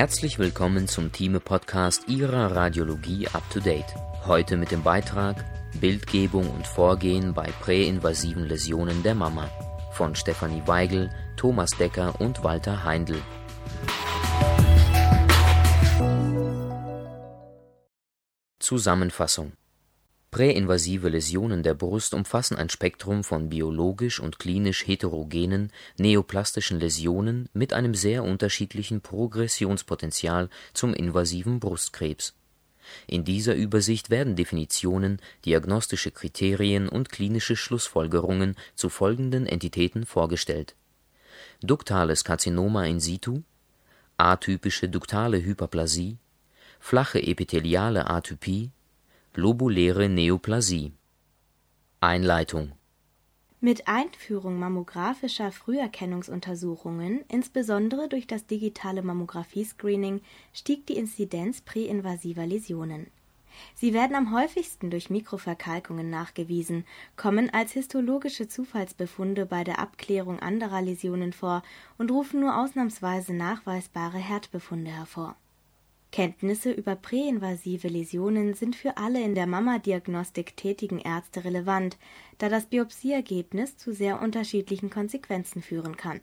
Herzlich willkommen zum Thieme-Podcast Ihrer Radiologie Up to Date. Heute mit dem Beitrag Bildgebung und Vorgehen bei präinvasiven Läsionen der Mama von Stefanie Weigel, Thomas Decker und Walter Heindl. Zusammenfassung Präinvasive Läsionen der Brust umfassen ein Spektrum von biologisch und klinisch heterogenen neoplastischen Läsionen mit einem sehr unterschiedlichen Progressionspotential zum invasiven Brustkrebs. In dieser Übersicht werden Definitionen, diagnostische Kriterien und klinische Schlussfolgerungen zu folgenden Entitäten vorgestellt: Duktales Karzinoma in situ atypische duktale Hyperplasie flache epitheliale Atypie Lobuläre Neoplasie. Einleitung. Mit Einführung mammographischer Früherkennungsuntersuchungen, insbesondere durch das digitale Mammographie-Screening, stieg die Inzidenz präinvasiver Läsionen. Sie werden am häufigsten durch Mikroverkalkungen nachgewiesen, kommen als histologische Zufallsbefunde bei der Abklärung anderer Läsionen vor und rufen nur ausnahmsweise nachweisbare Herdbefunde hervor Kenntnisse über präinvasive Läsionen sind für alle in der Mammadiagnostik tätigen Ärzte relevant, da das Biopsieergebnis zu sehr unterschiedlichen Konsequenzen führen kann.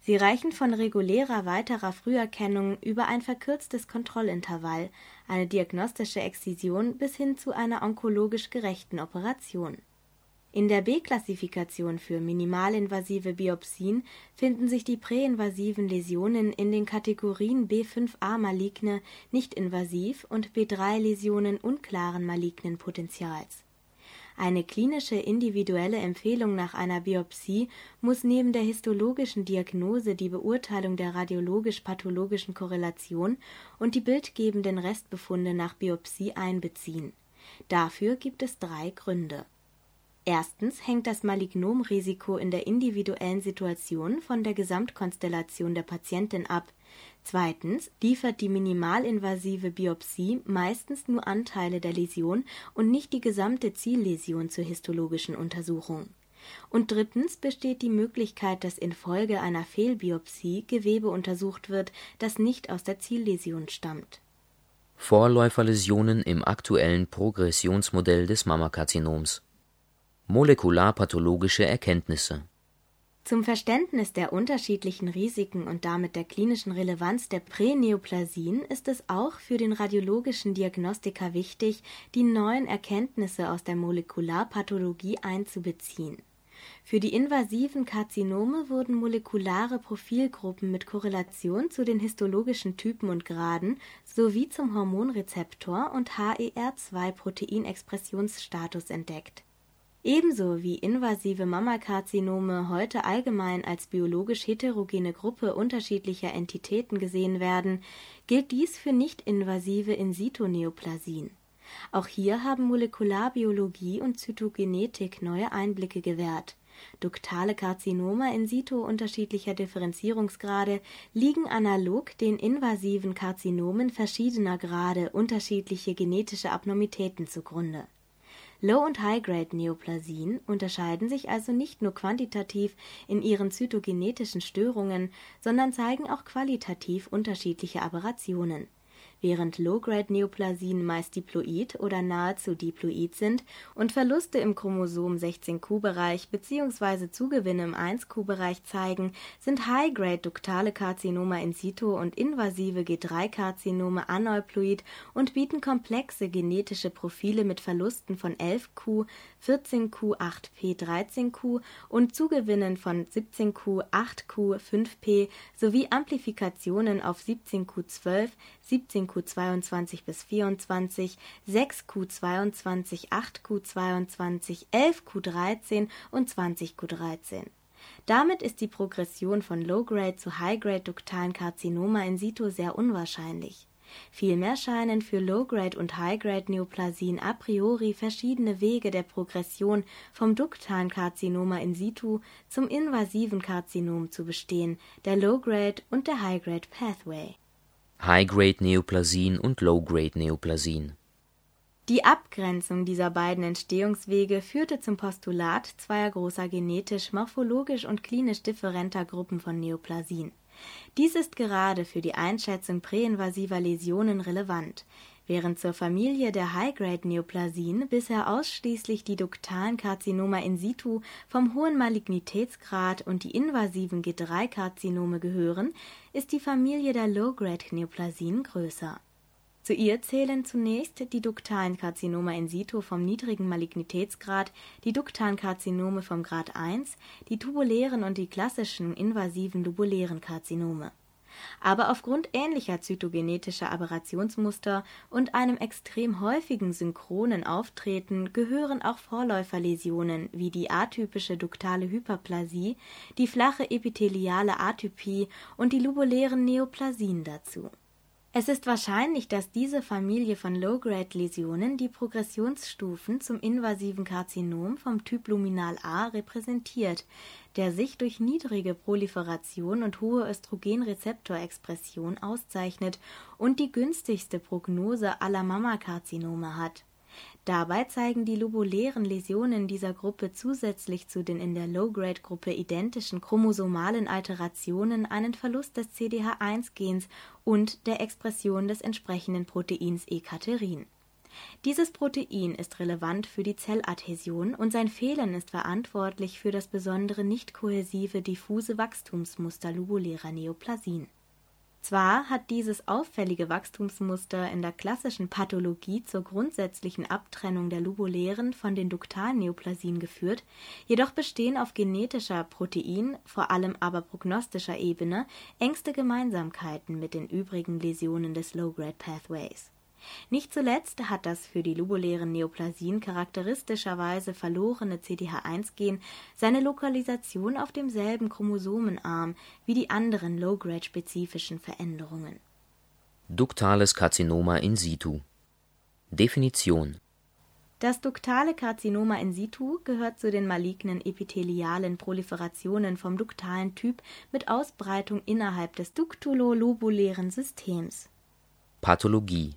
Sie reichen von regulärer weiterer Früherkennung über ein verkürztes Kontrollintervall, eine diagnostische Exzision bis hin zu einer onkologisch gerechten Operation in der B-Klassifikation für minimalinvasive Biopsien finden sich die präinvasiven Läsionen in den Kategorien B5a maligne (nicht-invasiv) und B3-Läsionen unklaren malignen Potentials. Eine klinische individuelle Empfehlung nach einer Biopsie muss neben der histologischen Diagnose die Beurteilung der radiologisch-pathologischen Korrelation und die bildgebenden Restbefunde nach Biopsie einbeziehen. Dafür gibt es drei Gründe Erstens hängt das Malignomrisiko in der individuellen Situation von der Gesamtkonstellation der Patientin ab. Zweitens liefert die minimalinvasive Biopsie meistens nur Anteile der Läsion und nicht die gesamte Zielläsion zur histologischen Untersuchung. Und drittens besteht die Möglichkeit, dass infolge einer Fehlbiopsie Gewebe untersucht wird, das nicht aus der Zielläsion stammt. Vorläuferläsionen im aktuellen Progressionsmodell des Mammakarzinoms Molekularpathologische Erkenntnisse Zum Verständnis der unterschiedlichen Risiken und damit der klinischen Relevanz der Präneoplasien ist es auch für den radiologischen Diagnostiker wichtig, die neuen Erkenntnisse aus der Molekularpathologie einzubeziehen. Für die invasiven Karzinome wurden molekulare Profilgruppen mit Korrelation zu den histologischen Typen und Graden sowie zum Hormonrezeptor und HER2-Proteinexpressionsstatus entdeckt Ebenso wie invasive Mammakarzinome heute allgemein als biologisch heterogene Gruppe unterschiedlicher Entitäten gesehen werden, gilt dies für nicht-invasive In-situ-Neoplasien. Auch hier haben Molekularbiologie und Zytogenetik neue Einblicke gewährt. Duktale Karzinome in situ unterschiedlicher Differenzierungsgrade liegen analog den invasiven Karzinomen verschiedener Grade unterschiedliche genetische Abnormitäten zugrunde Low- und High-Grade-Neoplasien unterscheiden sich also nicht nur quantitativ in ihren zytogenetischen Störungen, sondern zeigen auch qualitativ unterschiedliche Aberrationen während Low-Grade-Neoplasien meist diploid oder nahezu diploid sind und Verluste im Chromosom 16q-Bereich bzw. Zugewinne im 1q-Bereich zeigen, sind High-Grade duktale Karzinome in situ und invasive G3-Karzinome aneuploid und bieten komplexe genetische Profile mit Verlusten von 11q, 14q, 8p, 13q und Zugewinnen von 17q, 8q, 5p sowie Amplifikationen auf 17q12, 17q22 bis 24, 6q22, 8q22, 11q13 und 20q13. Damit ist die Progression von Low-Grade zu High-Grade duktalen Karzinoma in situ sehr unwahrscheinlich. Vielmehr scheinen für Low-Grade und High-Grade Neoplasien a priori verschiedene Wege der Progression vom duktalen Karzinoma in situ zum invasiven Karzinom zu bestehen, der Low-Grade und der High-Grade Pathway High-Grade-Neoplasien und Low-Grade-Neoplasien. Die Abgrenzung dieser beiden Entstehungswege führte zum Postulat zweier großer genetisch, morphologisch und klinisch differenter Gruppen von Neoplasien. Dies ist gerade für die Einschätzung präinvasiver Läsionen relevant. Während zur Familie der High-Grade-Neoplasien bisher ausschließlich die duktalen Karzinoma in situ vom hohen Malignitätsgrad und die invasiven G3-Karzinome gehören, ist die Familie der Low-Grade-Neoplasien größer. Zu ihr zählen zunächst die duktalen Karzinome in situ vom niedrigen Malignitätsgrad, die duktalen Karzinome vom Grad 1, die tubulären und die klassischen invasiven lobulären Karzinome aber aufgrund ähnlicher zytogenetischer Aberrationsmuster und einem extrem häufigen synchronen Auftreten gehören auch Vorläuferläsionen wie die atypische duktale Hyperplasie, die flache epitheliale Atypie und die lobulären Neoplasien dazu es ist wahrscheinlich, dass diese Familie von Low-Grade-Läsionen die Progressionsstufen zum invasiven Karzinom vom Typ Luminal A repräsentiert, der sich durch niedrige Proliferation und hohe Östrogenrezeptorexpression auszeichnet und die günstigste Prognose aller Mammakarzinome hat Dabei zeigen die lobulären Läsionen dieser Gruppe zusätzlich zu den in der Low-Grade-Gruppe identischen chromosomalen Alterationen einen Verlust des CDH1-Gens und der Expression des entsprechenden Proteins Ekaterin. Dieses Protein ist relevant für die Zelladhäsion und sein Fehlen ist verantwortlich für das besondere nicht kohäsive diffuse Wachstumsmuster lobulärer Neoplasien zwar hat dieses auffällige Wachstumsmuster in der klassischen Pathologie zur grundsätzlichen Abtrennung der lobulären von den duktalen Neoplasien geführt, jedoch bestehen auf genetischer, Protein vor allem aber prognostischer Ebene engste Gemeinsamkeiten mit den übrigen Läsionen des Low-Grade Pathways nicht zuletzt hat das für die lobulären Neoplasien charakteristischerweise verlorene CDH1-Gen seine Lokalisation auf demselben Chromosomenarm wie die anderen Low-Grade-spezifischen Veränderungen. Duktales Karzinoma in situ Definition das duktale Karzinoma in situ gehört zu den malignen epithelialen Proliferationen vom duktalen Typ mit Ausbreitung innerhalb des duktulo-lobulären Systems. Pathologie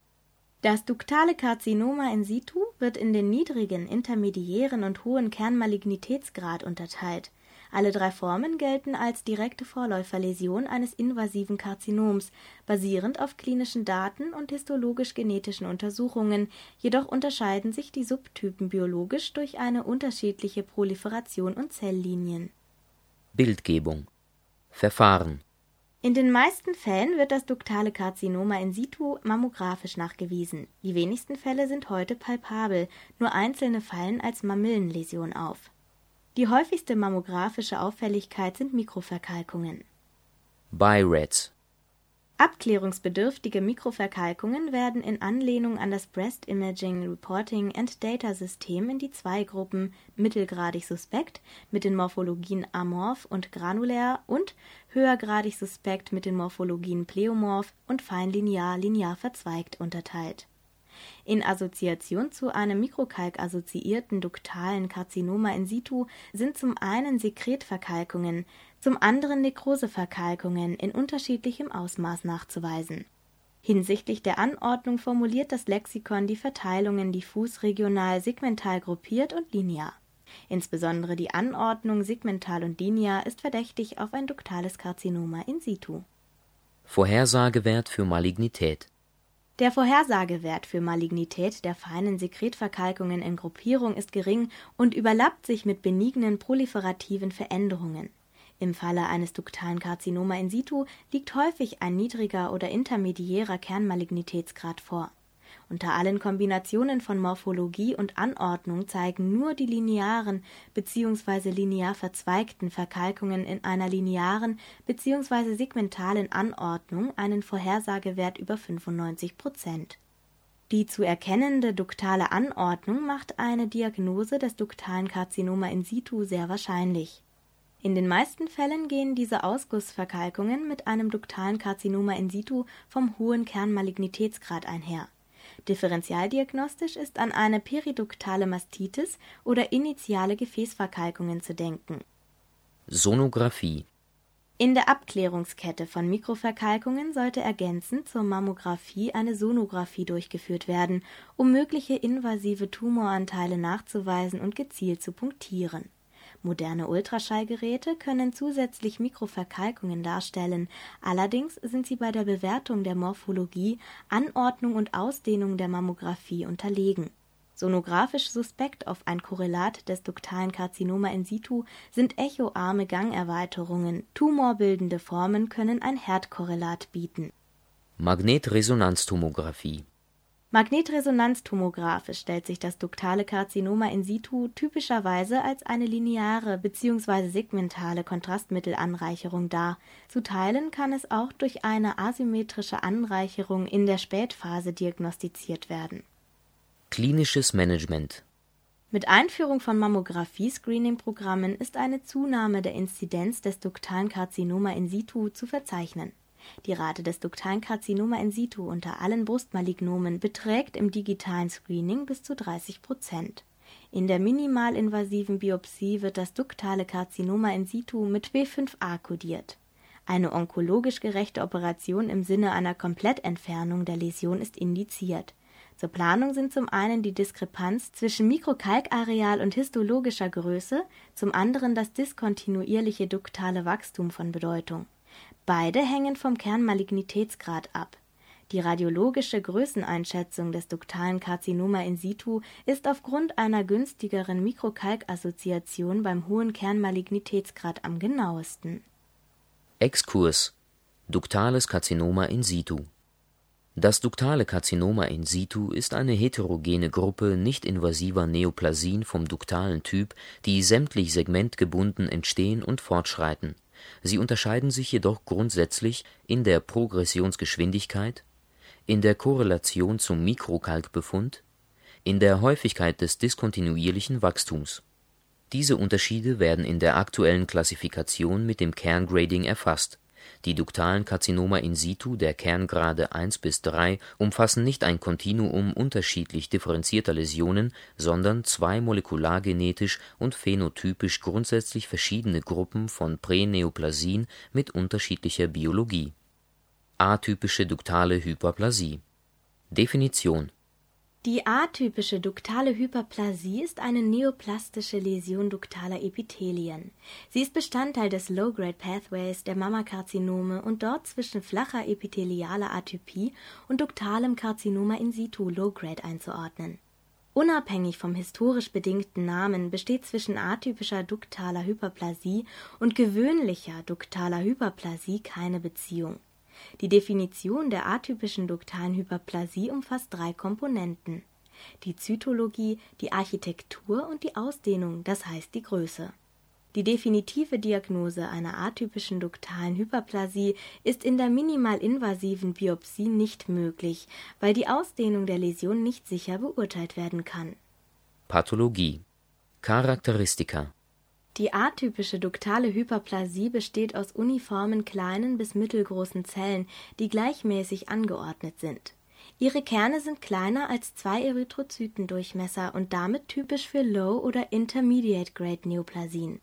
das duktale Karzinoma in situ wird in den niedrigen, intermediären und hohen Kernmalignitätsgrad unterteilt. Alle drei Formen gelten als direkte Vorläuferläsion eines invasiven Karzinoms, basierend auf klinischen Daten und histologisch-genetischen Untersuchungen, jedoch unterscheiden sich die Subtypen biologisch durch eine unterschiedliche Proliferation und Zelllinien. Bildgebung Verfahren in den meisten Fällen wird das duktale Karzinoma in situ mammografisch nachgewiesen. Die wenigsten Fälle sind heute palpabel, nur einzelne fallen als Mamillenläsion auf. Die häufigste mammografische Auffälligkeit sind Mikroverkalkungen. BI-RADS Abklärungsbedürftige Mikroverkalkungen werden in Anlehnung an das Breast Imaging Reporting and Data System in die zwei Gruppen mittelgradig suspekt mit den Morphologien amorph und granulär und höhergradig suspekt mit den Morphologien pleomorph und feinlinear linear verzweigt unterteilt. In Assoziation zu einem mikrokalk-assoziierten duktalen Karzinoma in situ sind zum einen Sekretverkalkungen, zum anderen Nekroseverkalkungen in unterschiedlichem Ausmaß nachzuweisen. Hinsichtlich der Anordnung formuliert das Lexikon die Verteilungen diffus regional segmental gruppiert und linear. Insbesondere die Anordnung segmental und linear ist verdächtig auf ein duktales Karzinoma in situ. Vorhersagewert für Malignität der Vorhersagewert für Malignität der feinen Sekretverkalkungen in Gruppierung ist gering und überlappt sich mit benignen proliferativen Veränderungen. Im Falle eines duktalen Karzinoma in situ liegt häufig ein niedriger oder intermediärer Kernmalignitätsgrad vor unter allen Kombinationen von Morphologie und Anordnung zeigen nur die linearen bzw. linear verzweigten Verkalkungen in einer linearen bzw. segmentalen Anordnung einen Vorhersagewert über 95 Prozent. Die zu erkennende duktale Anordnung macht eine Diagnose des duktalen Karzinoma in situ sehr wahrscheinlich. In den meisten Fällen gehen diese Ausgussverkalkungen mit einem duktalen Karzinoma in situ vom hohen Kernmalignitätsgrad einher. Differentialdiagnostisch ist an eine periduktale Mastitis oder initiale Gefäßverkalkungen zu denken. Sonographie. In der Abklärungskette von Mikroverkalkungen sollte ergänzend zur Mammographie eine Sonographie durchgeführt werden, um mögliche invasive Tumoranteile nachzuweisen und gezielt zu punktieren Moderne Ultraschallgeräte können zusätzlich Mikroverkalkungen darstellen, allerdings sind sie bei der Bewertung der Morphologie, Anordnung und Ausdehnung der Mammographie unterlegen. Sonographisch suspekt auf ein Korrelat des duktalen Karzinoma in situ sind echoarme Gangerweiterungen, tumorbildende Formen können ein Herdkorrelat bieten. Magnetresonanztomographie Magnetresonanztomographisch stellt sich das duktale Karzinoma in situ typischerweise als eine lineare bzw. segmentale Kontrastmittelanreicherung dar, zu Teilen kann es auch durch eine asymmetrische Anreicherung in der Spätphase diagnostiziert werden. Klinisches Management Mit Einführung von Mammographie-Screening-Programmen ist eine Zunahme der Inzidenz des duktalen Karzinoma in situ zu verzeichnen die Rate des duktalen Karzinoma in situ unter allen Brustmalignomen beträgt im digitalen Screening bis zu 30 Prozent. In der minimalinvasiven Biopsie wird das duktale Karzinoma in situ mit W5a kodiert. Eine onkologisch gerechte Operation im Sinne einer Komplettentfernung der Läsion ist indiziert. Zur Planung sind zum einen die Diskrepanz zwischen Mikrokalkareal und histologischer Größe, zum anderen das diskontinuierliche duktale Wachstum von Bedeutung Beide hängen vom Kernmalignitätsgrad ab. Die radiologische Größeneinschätzung des duktalen Karzinoma in situ ist aufgrund einer günstigeren Mikrokalkassoziation beim hohen Kernmalignitätsgrad am genauesten. Exkurs Duktales Karzinoma in situ Das duktale Karzinoma in situ ist eine heterogene Gruppe nicht-invasiver Neoplasien vom duktalen Typ, die sämtlich segmentgebunden entstehen und fortschreiten Sie unterscheiden sich jedoch grundsätzlich in der Progressionsgeschwindigkeit, in der Korrelation zum Mikrokalkbefund, in der Häufigkeit des diskontinuierlichen Wachstums. Diese Unterschiede werden in der aktuellen Klassifikation mit dem Kerngrading erfasst die duktalen Karzinoma in situ der Kerngrade 1 bis 3 umfassen nicht ein Kontinuum unterschiedlich differenzierter Läsionen, sondern zwei molekulargenetisch und phänotypisch grundsätzlich verschiedene Gruppen von Präneoplasien mit unterschiedlicher Biologie. Atypische duktale Hyperplasie Definition die atypische duktale Hyperplasie ist eine neoplastische Läsion duktaler Epithelien. Sie ist Bestandteil des Low-Grade Pathways der Mammakarzinome und dort zwischen flacher epithelialer Atypie und duktalem Karzinoma in situ Low-Grade einzuordnen. Unabhängig vom historisch bedingten Namen besteht zwischen atypischer duktaler Hyperplasie und gewöhnlicher duktaler Hyperplasie keine Beziehung die Definition der atypischen duktalen Hyperplasie umfasst drei Komponenten: die Zytologie, die Architektur und die Ausdehnung, das heißt die Größe. Die definitive Diagnose einer atypischen duktalen Hyperplasie ist in der minimalinvasiven Biopsie nicht möglich, weil die Ausdehnung der Läsion nicht sicher beurteilt werden kann. Pathologie Charakteristika die atypische duktale Hyperplasie besteht aus uniformen kleinen bis mittelgroßen Zellen, die gleichmäßig angeordnet sind. Ihre Kerne sind kleiner als zwei Erythrozytendurchmesser und damit typisch für Low- oder Intermediate-Grade Neoplasien.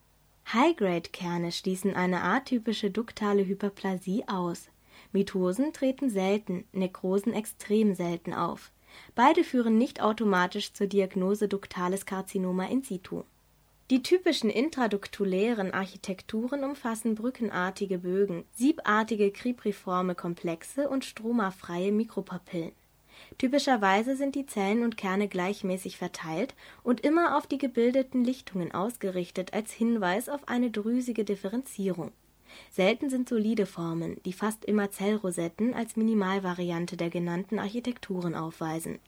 High-Grade-Kerne schließen eine atypische duktale Hyperplasie aus. Mitosen treten selten, Nekrosen extrem selten auf. Beide führen nicht automatisch zur Diagnose duktales Karzinoma in situ die typischen intraduktulären Architekturen umfassen brückenartige Bögen, siebartige kripriforme Komplexe und stromafreie Mikropapillen. Typischerweise sind die Zellen und Kerne gleichmäßig verteilt und immer auf die gebildeten Lichtungen ausgerichtet als Hinweis auf eine drüsige Differenzierung. Selten sind solide Formen, die fast immer Zellrosetten als Minimalvariante der genannten Architekturen aufweisen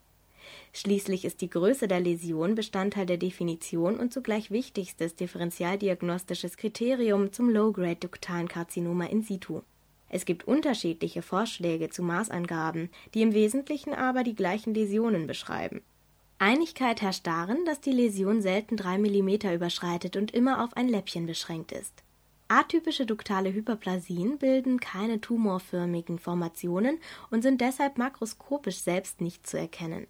Schließlich ist die Größe der Läsion Bestandteil der Definition und zugleich wichtigstes differentialdiagnostisches Kriterium zum Low-Grade duktalen Karzinoma in situ. Es gibt unterschiedliche Vorschläge zu Maßangaben, die im Wesentlichen aber die gleichen Läsionen beschreiben. Einigkeit herrscht darin, dass die Läsion selten drei Millimeter überschreitet und immer auf ein Läppchen beschränkt ist. Atypische duktale Hyperplasien bilden keine tumorförmigen Formationen und sind deshalb makroskopisch selbst nicht zu erkennen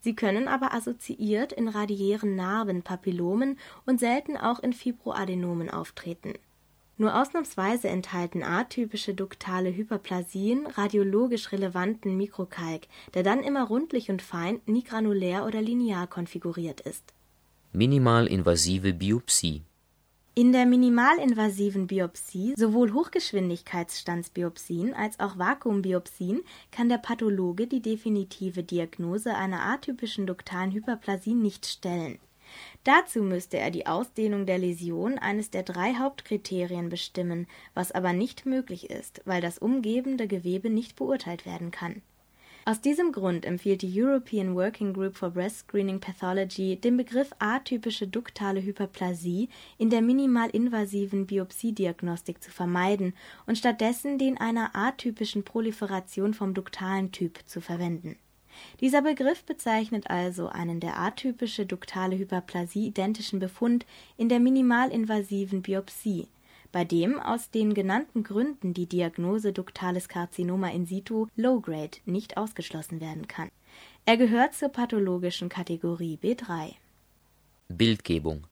Sie können aber assoziiert in radiären Narben, Papillomen und selten auch in Fibroadenomen auftreten. Nur ausnahmsweise enthalten atypische duktale Hyperplasien radiologisch relevanten Mikrokalk, der dann immer rundlich und fein, nie granulär oder linear konfiguriert ist. Minimalinvasive Biopsie In der minimalinvasiven Biopsie, sowohl Hochgeschwindigkeitsstandsbiopsien als auch Vakuumbiopsien, kann der Pathologe die definitive Diagnose einer atypischen duktalen Hyperplasie nicht stellen. Dazu müsste er die Ausdehnung der Läsion, eines der drei Hauptkriterien, bestimmen, was aber nicht möglich ist, weil das umgebende Gewebe nicht beurteilt werden kann aus diesem Grund empfiehlt die European Working Group for Breast Screening Pathology den Begriff atypische duktale Hyperplasie in der minimalinvasiven Biopsiediagnostik zu vermeiden und stattdessen den einer atypischen Proliferation vom duktalen Typ zu verwenden. Dieser Begriff bezeichnet also einen der atypische duktale Hyperplasie identischen Befund in der minimalinvasiven Biopsie bei dem aus den genannten Gründen die Diagnose duktales Karzinoma in situ (Low-Grade) nicht ausgeschlossen werden kann. Er gehört zur pathologischen Kategorie B3. Bildgebung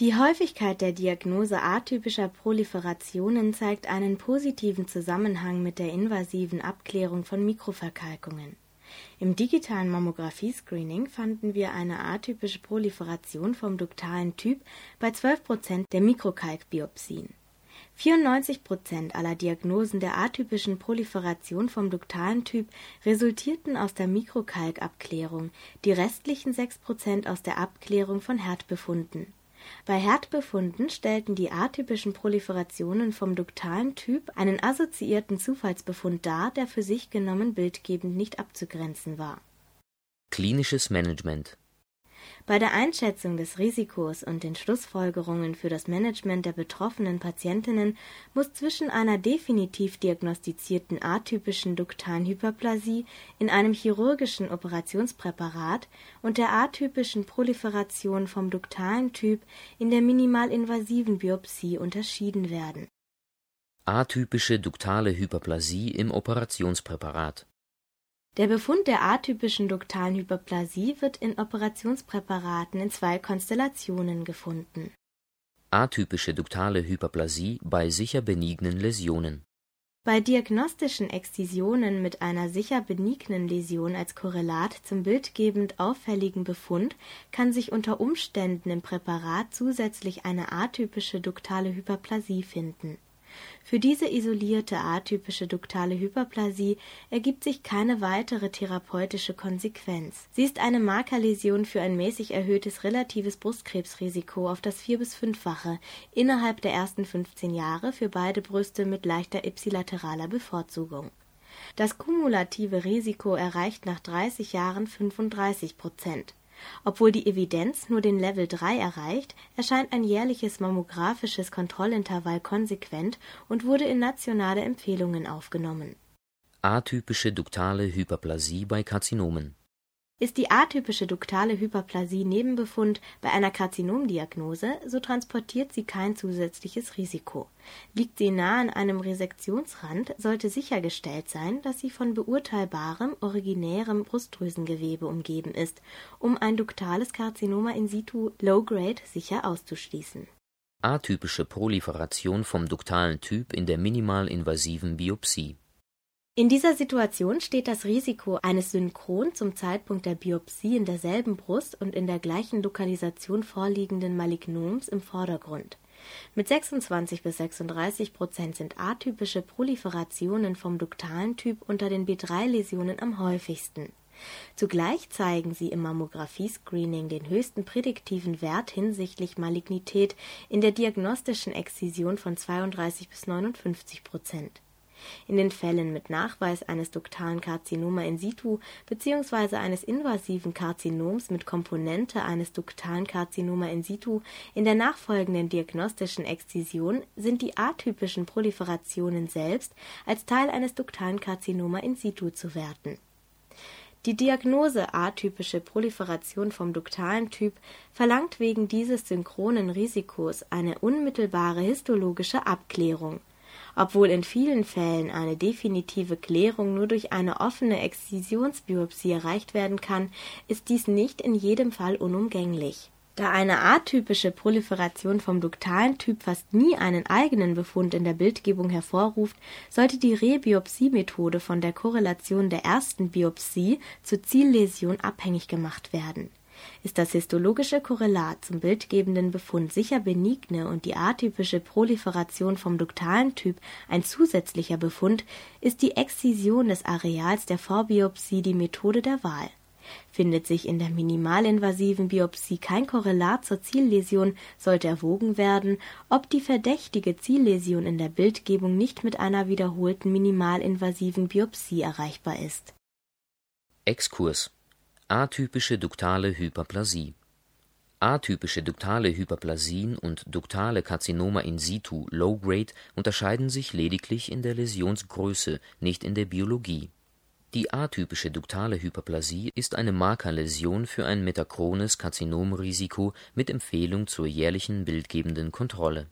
Die Häufigkeit der Diagnose atypischer Proliferationen zeigt einen positiven Zusammenhang mit der invasiven Abklärung von Mikroverkalkungen. Im digitalen Mammographie-Screening fanden wir eine atypische Proliferation vom duktalen Typ bei 12 Prozent der Mikrokalkbiopsien 94 Prozent aller Diagnosen der atypischen Proliferation vom duktalen Typ resultierten aus der Mikrokalkabklärung, die restlichen sechs Prozent aus der Abklärung von Herdbefunden. Bei Herdbefunden stellten die atypischen Proliferationen vom duktalen Typ einen assoziierten Zufallsbefund dar, der für sich genommen bildgebend nicht abzugrenzen war. Klinisches Management bei der Einschätzung des Risikos und den Schlussfolgerungen für das Management der betroffenen Patientinnen muss zwischen einer definitiv diagnostizierten atypischen duktalen Hyperplasie in einem chirurgischen Operationspräparat und der atypischen Proliferation vom duktalen Typ in der minimalinvasiven Biopsie unterschieden werden. Atypische duktale Hyperplasie im Operationspräparat der Befund der atypischen duktalen Hyperplasie wird in Operationspräparaten in zwei Konstellationen gefunden. Atypische duktale Hyperplasie bei sicher benignen Läsionen Bei diagnostischen Exzisionen mit einer sicher benignen Läsion als Korrelat zum bildgebend auffälligen Befund kann sich unter Umständen im Präparat zusätzlich eine atypische duktale Hyperplasie finden für diese isolierte atypische duktale Hyperplasie ergibt sich keine weitere therapeutische Konsequenz. Sie ist eine Markerläsion für ein mäßig erhöhtes relatives Brustkrebsrisiko auf das vier- bis fünffache innerhalb der ersten 15 Jahre für beide Brüste mit leichter ipsilateraler Bevorzugung. Das kumulative Risiko erreicht nach 30 Jahren 35 Prozent obwohl die Evidenz nur den Level 3 erreicht, erscheint ein jährliches mammographisches Kontrollintervall konsequent und wurde in nationale Empfehlungen aufgenommen. Atypische duktale Hyperplasie bei Karzinomen ist die atypische duktale Hyperplasie Nebenbefund bei einer Karzinomdiagnose, so transportiert sie kein zusätzliches Risiko. Liegt sie nah an einem Resektionsrand, sollte sichergestellt sein, dass sie von beurteilbarem originärem Brustdrüsengewebe umgeben ist, um ein duktales Karzinoma in situ Low-Grade sicher auszuschließen. Atypische Proliferation vom duktalen Typ in der minimalinvasiven Biopsie in dieser Situation steht das Risiko eines synchron zum Zeitpunkt der Biopsie in derselben Brust und in der gleichen Lokalisation vorliegenden Malignoms im Vordergrund. Mit 26 bis 36 Prozent sind atypische Proliferationen vom duktalen Typ unter den B3-Läsionen am häufigsten. Zugleich zeigen sie im Mammographie-Screening den höchsten prädiktiven Wert hinsichtlich Malignität in der diagnostischen Exzision von 32 bis 59 Prozent in den Fällen mit Nachweis eines duktalen Karzinoma in situ bzw. eines invasiven Karzinoms mit Komponente eines duktalen Karzinoma in situ in der nachfolgenden diagnostischen Exzision sind die atypischen Proliferationen selbst als Teil eines duktalen Karzinoma in situ zu werten. Die Diagnose atypische Proliferation vom duktalen Typ verlangt wegen dieses synchronen Risikos eine unmittelbare histologische Abklärung obwohl in vielen Fällen eine definitive Klärung nur durch eine offene Exzisionsbiopsie erreicht werden kann, ist dies nicht in jedem Fall unumgänglich. Da eine atypische Proliferation vom duktalen Typ fast nie einen eigenen Befund in der Bildgebung hervorruft, sollte die Rebiopsie-Methode von der Korrelation der ersten Biopsie zur Zielläsion abhängig gemacht werden Ist das histologische Korrelat zum bildgebenden Befund sicher benigne und die atypische Proliferation vom duktalen Typ ein zusätzlicher Befund, ist die Exzision des Areals der Vorbiopsie die Methode der Wahl. Findet sich in der minimalinvasiven Biopsie kein Korrelat zur Zielläsion, sollte erwogen werden, ob die verdächtige Zielläsion in der Bildgebung nicht mit einer wiederholten minimalinvasiven Biopsie erreichbar ist. Exkurs Atypische duktale Hyperplasie Atypische duktale Hyperplasien und duktale Karzinoma in situ (Low-Grade) unterscheiden sich lediglich in der Läsionsgröße, nicht in der Biologie. Die atypische duktale Hyperplasie ist eine Markerläsion für ein metachrones Karzinomrisiko mit Empfehlung zur jährlichen bildgebenden Kontrolle.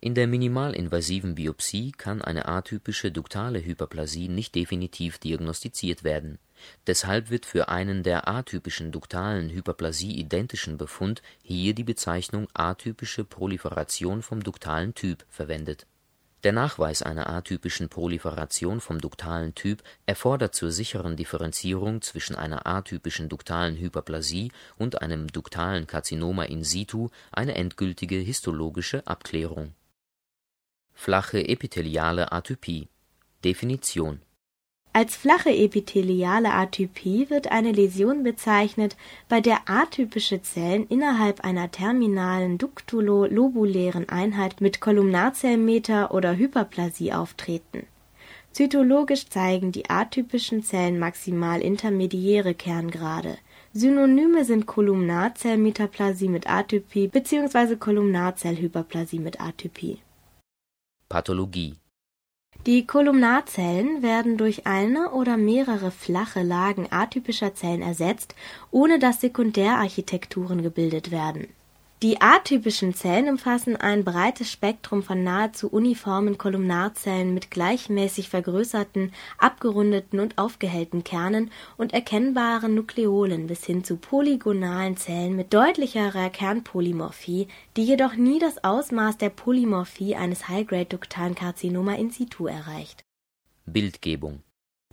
In der minimalinvasiven Biopsie kann eine atypische duktale Hyperplasie nicht definitiv diagnostiziert werden Deshalb wird für einen der atypischen duktalen Hyperplasie identischen Befund hier die Bezeichnung atypische Proliferation vom duktalen Typ verwendet. Der Nachweis einer atypischen Proliferation vom duktalen Typ erfordert zur sicheren Differenzierung zwischen einer atypischen duktalen Hyperplasie und einem duktalen Karzinoma in situ eine endgültige histologische Abklärung. Flache epitheliale Atypie Definition als flache epitheliale Atypie wird eine Läsion bezeichnet, bei der atypische Zellen innerhalb einer terminalen duktulo-lobulären Einheit mit Kolumnarzellmeter oder Hyperplasie auftreten. Zytologisch zeigen die atypischen Zellen maximal intermediäre Kerngrade. Synonyme sind Kolumnarzellmetaplasie mit Atypie bzw. Kolumnarzellhyperplasie mit Atypie. Pathologie die Kolumnarzellen werden durch eine oder mehrere flache Lagen atypischer Zellen ersetzt, ohne dass Sekundärarchitekturen gebildet werden die atypischen Zellen umfassen ein breites Spektrum von nahezu uniformen Kolumnarzellen mit gleichmäßig vergrößerten, abgerundeten und aufgehellten Kernen und erkennbaren Nukleolen bis hin zu polygonalen Zellen mit deutlicherer Kernpolymorphie, die jedoch nie das Ausmaß der Polymorphie eines High-Grade-duktalen Karzinoma in situ erreicht. Bildgebung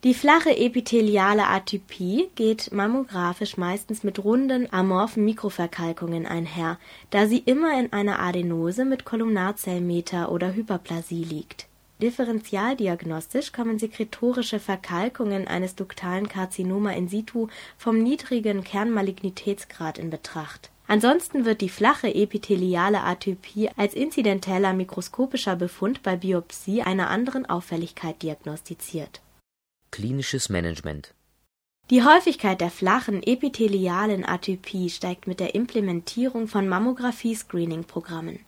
die flache epitheliale Atypie geht mammografisch meistens mit runden, amorphen Mikroverkalkungen einher, da sie immer in einer Adenose mit Kolumnarzellmeter oder Hyperplasie liegt. Differentialdiagnostisch kommen sekretorische Verkalkungen eines duktalen Karzinoma in situ vom niedrigen Kernmalignitätsgrad in Betracht. Ansonsten wird die flache epitheliale Atypie als inzidenteller mikroskopischer Befund bei Biopsie einer anderen Auffälligkeit diagnostiziert Klinisches Management Die Häufigkeit der flachen epithelialen Atypie steigt mit der Implementierung von Mammographie-Screening-Programmen.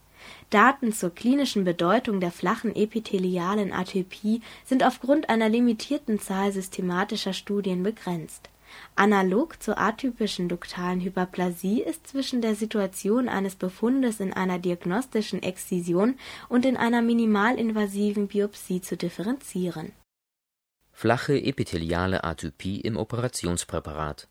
Daten zur klinischen Bedeutung der flachen epithelialen Atypie sind aufgrund einer limitierten Zahl systematischer Studien begrenzt. Analog zur atypischen duktalen Hyperplasie ist zwischen der Situation eines Befundes in einer diagnostischen Exzision und in einer minimalinvasiven Biopsie zu differenzieren Flache epitheliale Atypie im Operationspräparat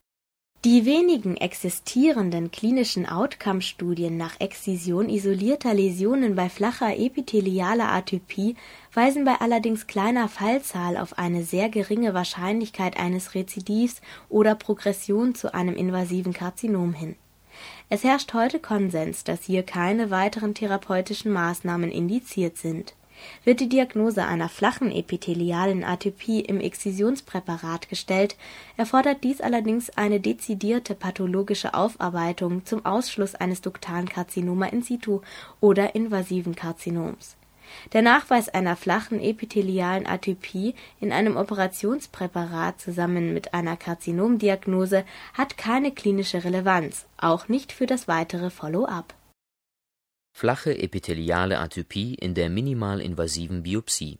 Die wenigen existierenden klinischen Outcome-Studien nach Exzision isolierter Läsionen bei flacher epithelialer Atypie weisen bei allerdings kleiner Fallzahl auf eine sehr geringe Wahrscheinlichkeit eines Rezidivs oder Progression zu einem invasiven Karzinom hin. Es herrscht heute Konsens, dass hier keine weiteren therapeutischen Maßnahmen indiziert sind wird die Diagnose einer flachen epithelialen Atypie im Exzisionspräparat gestellt, erfordert dies allerdings eine dezidierte pathologische Aufarbeitung zum Ausschluss eines duktalen Karzinoma in situ oder invasiven Karzinoms. Der Nachweis einer flachen epithelialen Atypie in einem Operationspräparat zusammen mit einer Karzinomdiagnose hat keine klinische Relevanz, auch nicht für das weitere Follow-up Flache epitheliale Atypie in der minimalinvasiven Biopsie.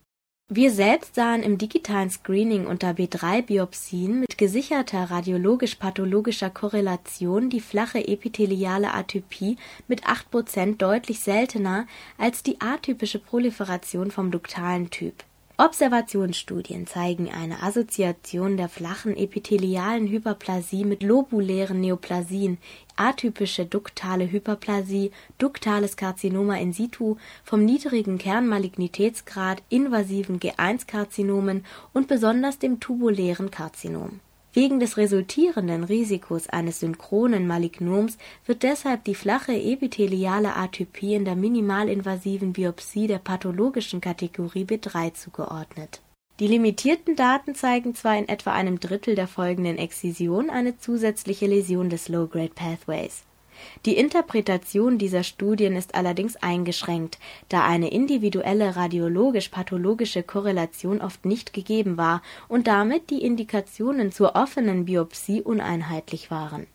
Wir selbst sahen im digitalen Screening unter B3-Biopsien mit gesicherter radiologisch-pathologischer Korrelation die flache epitheliale Atypie mit 8% deutlich seltener als die atypische Proliferation vom duktalen Typ Observationsstudien zeigen eine Assoziation der flachen epithelialen Hyperplasie mit lobulären Neoplasien, atypische duktale Hyperplasie, duktales Karzinoma in situ, vom niedrigen Kernmalignitätsgrad, invasiven G1-Karzinomen und besonders dem tubulären Karzinom Wegen des resultierenden Risikos eines synchronen Malignoms wird deshalb die flache epitheliale Atypie in der minimalinvasiven Biopsie der pathologischen Kategorie B3 zugeordnet. Die limitierten Daten zeigen zwar in etwa einem Drittel der folgenden Exzision eine zusätzliche Läsion des Low-Grade Pathways die Interpretation dieser Studien ist allerdings eingeschränkt, da eine individuelle radiologisch-pathologische Korrelation oft nicht gegeben war und damit die Indikationen zur offenen Biopsie uneinheitlich waren.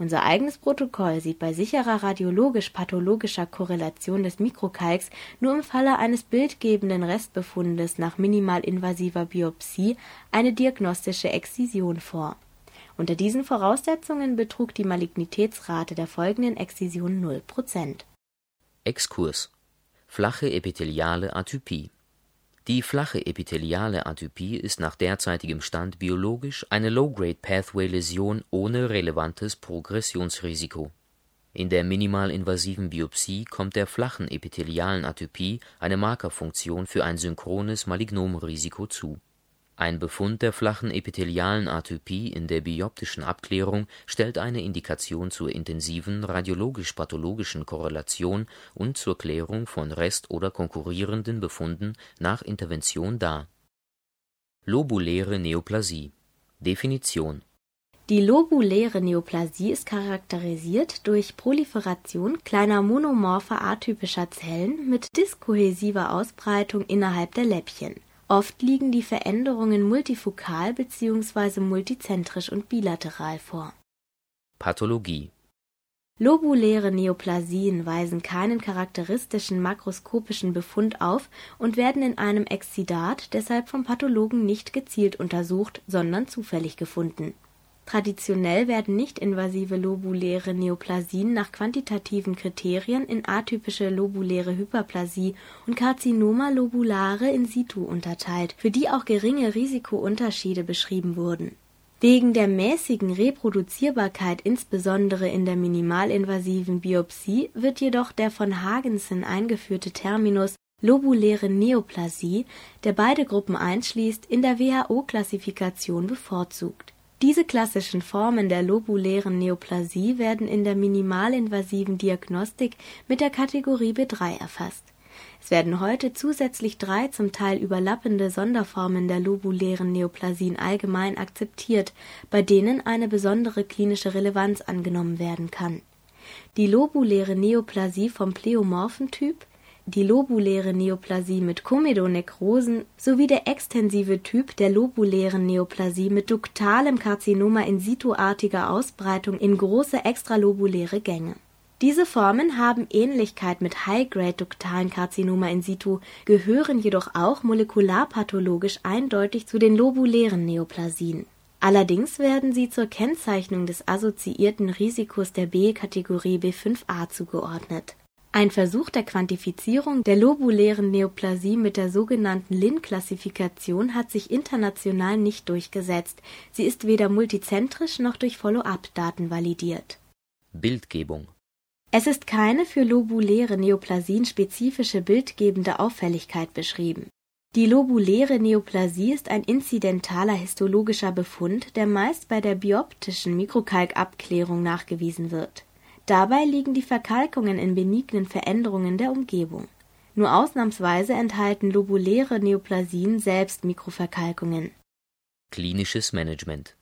Unser eigenes Protokoll sieht bei sicherer radiologisch-pathologischer Korrelation des Mikrokalks nur im Falle eines bildgebenden Restbefundes nach minimalinvasiver Biopsie eine diagnostische Exzision vor unter diesen Voraussetzungen betrug die Malignitätsrate der folgenden Exzision 0% Exkurs. Flache epitheliale Atypie. Die flache epitheliale Atypie ist nach derzeitigem Stand biologisch eine Low-Grade-Pathway-Läsion ohne relevantes Progressionsrisiko. In der minimalinvasiven Biopsie kommt der flachen epithelialen Atypie eine Markerfunktion für ein synchrones Malignomrisiko zu ein Befund der flachen epithelialen Atypie in der bioptischen Abklärung stellt eine Indikation zur intensiven radiologisch-pathologischen Korrelation und zur Klärung von rest oder konkurrierenden Befunden nach Intervention dar. Lobuläre Neoplasie. Definition. Die lobuläre Neoplasie ist charakterisiert durch Proliferation kleiner monomorpher atypischer Zellen mit diskohäsiver Ausbreitung innerhalb der Läppchen Oft liegen die Veränderungen multifokal bzw. multizentrisch und bilateral vor. Pathologie Lobuläre Neoplasien weisen keinen charakteristischen makroskopischen Befund auf und werden in einem Exzidat deshalb vom Pathologen nicht gezielt untersucht, sondern zufällig gefunden Traditionell werden nicht-invasive lobuläre Neoplasien nach quantitativen Kriterien in atypische lobuläre Hyperplasie und Karzinoma lobulare in situ unterteilt, für die auch geringe Risikounterschiede beschrieben wurden. Wegen der mäßigen Reproduzierbarkeit insbesondere in der minimalinvasiven Biopsie wird jedoch der von Hagensen eingeführte Terminus lobuläre Neoplasie, der beide Gruppen einschließt, in der WHO-Klassifikation bevorzugt diese klassischen Formen der lobulären Neoplasie werden in der minimalinvasiven Diagnostik mit der Kategorie B3 erfasst. Es werden heute zusätzlich drei zum Teil überlappende Sonderformen der lobulären Neoplasien allgemein akzeptiert, bei denen eine besondere klinische Relevanz angenommen werden kann. Die lobuläre Neoplasie vom pleomorphen Typ die lobuläre Neoplasie mit Komedonekrosen sowie der extensive Typ der lobulären Neoplasie mit duktalem Karzinoma in situ-artiger Ausbreitung in große extralobuläre Gänge. Diese Formen haben Ähnlichkeit mit High-Grade-duktalen Karzinoma in situ, gehören jedoch auch molekularpathologisch eindeutig zu den lobulären Neoplasien. Allerdings werden sie zur Kennzeichnung des assoziierten Risikos der B-Kategorie B5a zugeordnet ein Versuch der Quantifizierung der lobulären Neoplasie mit der sogenannten Lin-Klassifikation hat sich international nicht durchgesetzt, sie ist weder multizentrisch noch durch Follow-up-Daten validiert. Bildgebung Es ist keine für lobuläre Neoplasien spezifische bildgebende Auffälligkeit beschrieben. Die lobuläre Neoplasie ist ein inzidentaler histologischer Befund, der meist bei der bioptischen Mikrokalkabklärung nachgewiesen wird Dabei liegen die Verkalkungen in benignen Veränderungen der Umgebung. Nur ausnahmsweise enthalten lobuläre Neoplasien selbst Mikroverkalkungen. Klinisches Management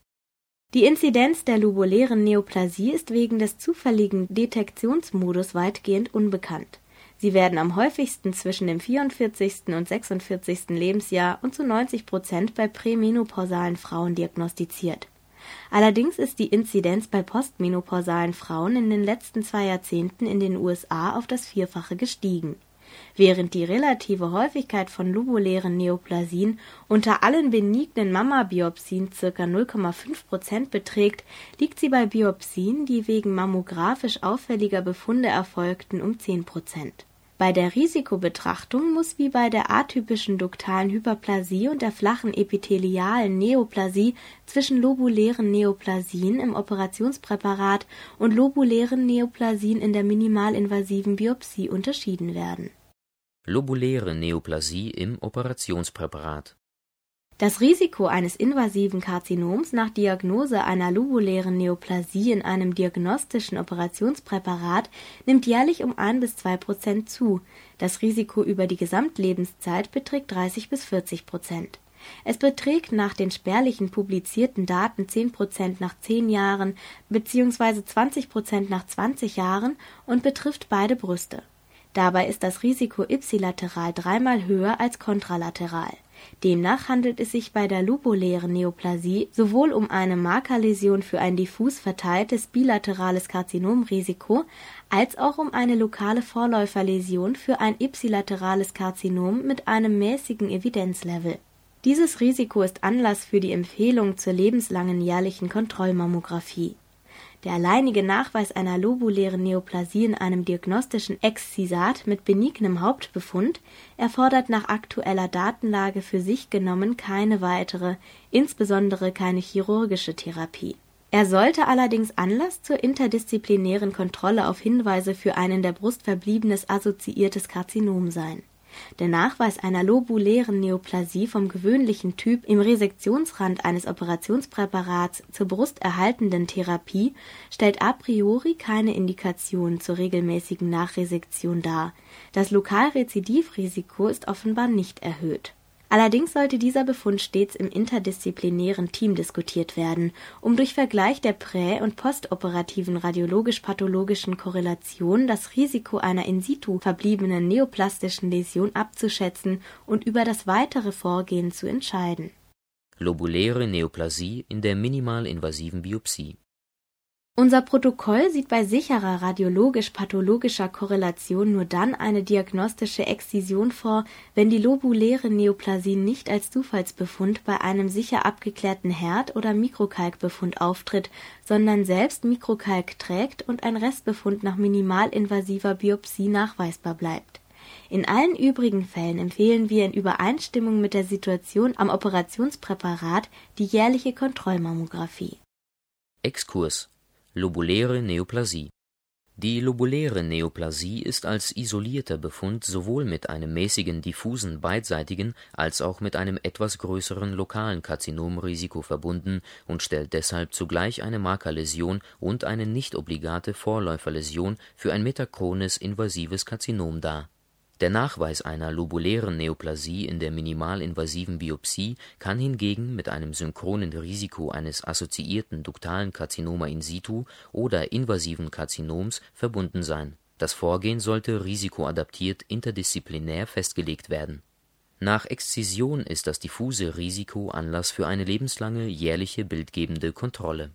Die Inzidenz der lobulären Neoplasie ist wegen des zufälligen Detektionsmodus weitgehend unbekannt. Sie werden am häufigsten zwischen dem 44. und 46. Lebensjahr und zu 90 Prozent bei prämenopausalen Frauen diagnostiziert Allerdings ist die Inzidenz bei postmenopausalen Frauen in den letzten zwei Jahrzehnten in den USA auf das Vierfache gestiegen. Während die relative Häufigkeit von lobulären Neoplasien unter allen benignen Mammabiopsien ca. 0,5 Prozent beträgt, liegt sie bei Biopsien, die wegen mammografisch auffälliger Befunde erfolgten, um 10 Prozent bei der Risikobetrachtung muss wie bei der atypischen duktalen Hyperplasie und der flachen epithelialen Neoplasie zwischen lobulären Neoplasien im Operationspräparat und lobulären Neoplasien in der minimalinvasiven Biopsie unterschieden werden. Lobuläre Neoplasie im Operationspräparat Das Risiko eines invasiven Karzinoms nach Diagnose einer lobulären Neoplasie in einem diagnostischen Operationspräparat nimmt jährlich um ein bis zwei Prozent zu, das Risiko über die Gesamtlebenszeit beträgt 30 bis 40 Prozent. Es beträgt nach den spärlichen publizierten Daten 10 Prozent nach zehn Jahren bzw. 20 Prozent nach 20 Jahren und betrifft beide Brüste. Dabei ist das Risiko ipsilateral dreimal höher als kontralateral Demnach handelt es sich bei der lobulären Neoplasie sowohl um eine Markerläsion für ein diffus verteiltes bilaterales Karzinomrisiko als auch um eine lokale Vorläuferläsion für ein ipsilaterales Karzinom mit einem mäßigen Evidenzlevel. Dieses Risiko ist Anlass für die Empfehlung zur lebenslangen jährlichen Kontrollmammographie der alleinige Nachweis einer lobulären Neoplasie in einem diagnostischen Exzisat mit benignem Hauptbefund erfordert nach aktueller Datenlage für sich genommen keine weitere, insbesondere keine chirurgische Therapie. Er sollte allerdings Anlass zur interdisziplinären Kontrolle auf Hinweise für ein in der Brust verbliebenes assoziiertes Karzinom sein der Nachweis einer lobulären Neoplasie vom gewöhnlichen Typ im Resektionsrand eines Operationspräparats zur brusterhaltenden Therapie stellt a priori keine Indikation zur regelmäßigen Nachresektion dar, das Lokalrezidivrisiko ist offenbar nicht erhöht Allerdings sollte dieser Befund stets im interdisziplinären Team diskutiert werden, um durch Vergleich der prä und postoperativen radiologisch-pathologischen Korrelationen das Risiko einer in situ verbliebenen neoplastischen Läsion abzuschätzen und über das weitere Vorgehen zu entscheiden. Lobuläre Neoplasie in der minimalinvasiven Biopsie unser Protokoll sieht bei sicherer radiologisch-pathologischer Korrelation nur dann eine diagnostische Exzision vor, wenn die lobuläre Neoplasie nicht als Zufallsbefund bei einem sicher abgeklärten Herd oder Mikrokalkbefund auftritt, sondern selbst Mikrokalk trägt und ein Restbefund nach minimalinvasiver Biopsie nachweisbar bleibt. In allen übrigen Fällen empfehlen wir in Übereinstimmung mit der Situation am Operationspräparat die jährliche Kontrollmammographie. Exkurs Lobuläre Neoplasie. Die lobuläre Neoplasie ist als isolierter Befund sowohl mit einem mäßigen diffusen beidseitigen als auch mit einem etwas größeren lokalen Karzinomrisiko verbunden und stellt deshalb zugleich eine Markerläsion und eine nicht obligate Vorläuferläsion für ein metachrones invasives Karzinom dar der Nachweis einer lobulären Neoplasie in der minimalinvasiven Biopsie kann hingegen mit einem synchronen Risiko eines assoziierten duktalen Karzinoma in situ oder invasiven Karzinoms verbunden sein. Das Vorgehen sollte risikoadaptiert interdisziplinär festgelegt werden. Nach Exzision ist das diffuse Risiko Anlass für eine lebenslange jährliche bildgebende Kontrolle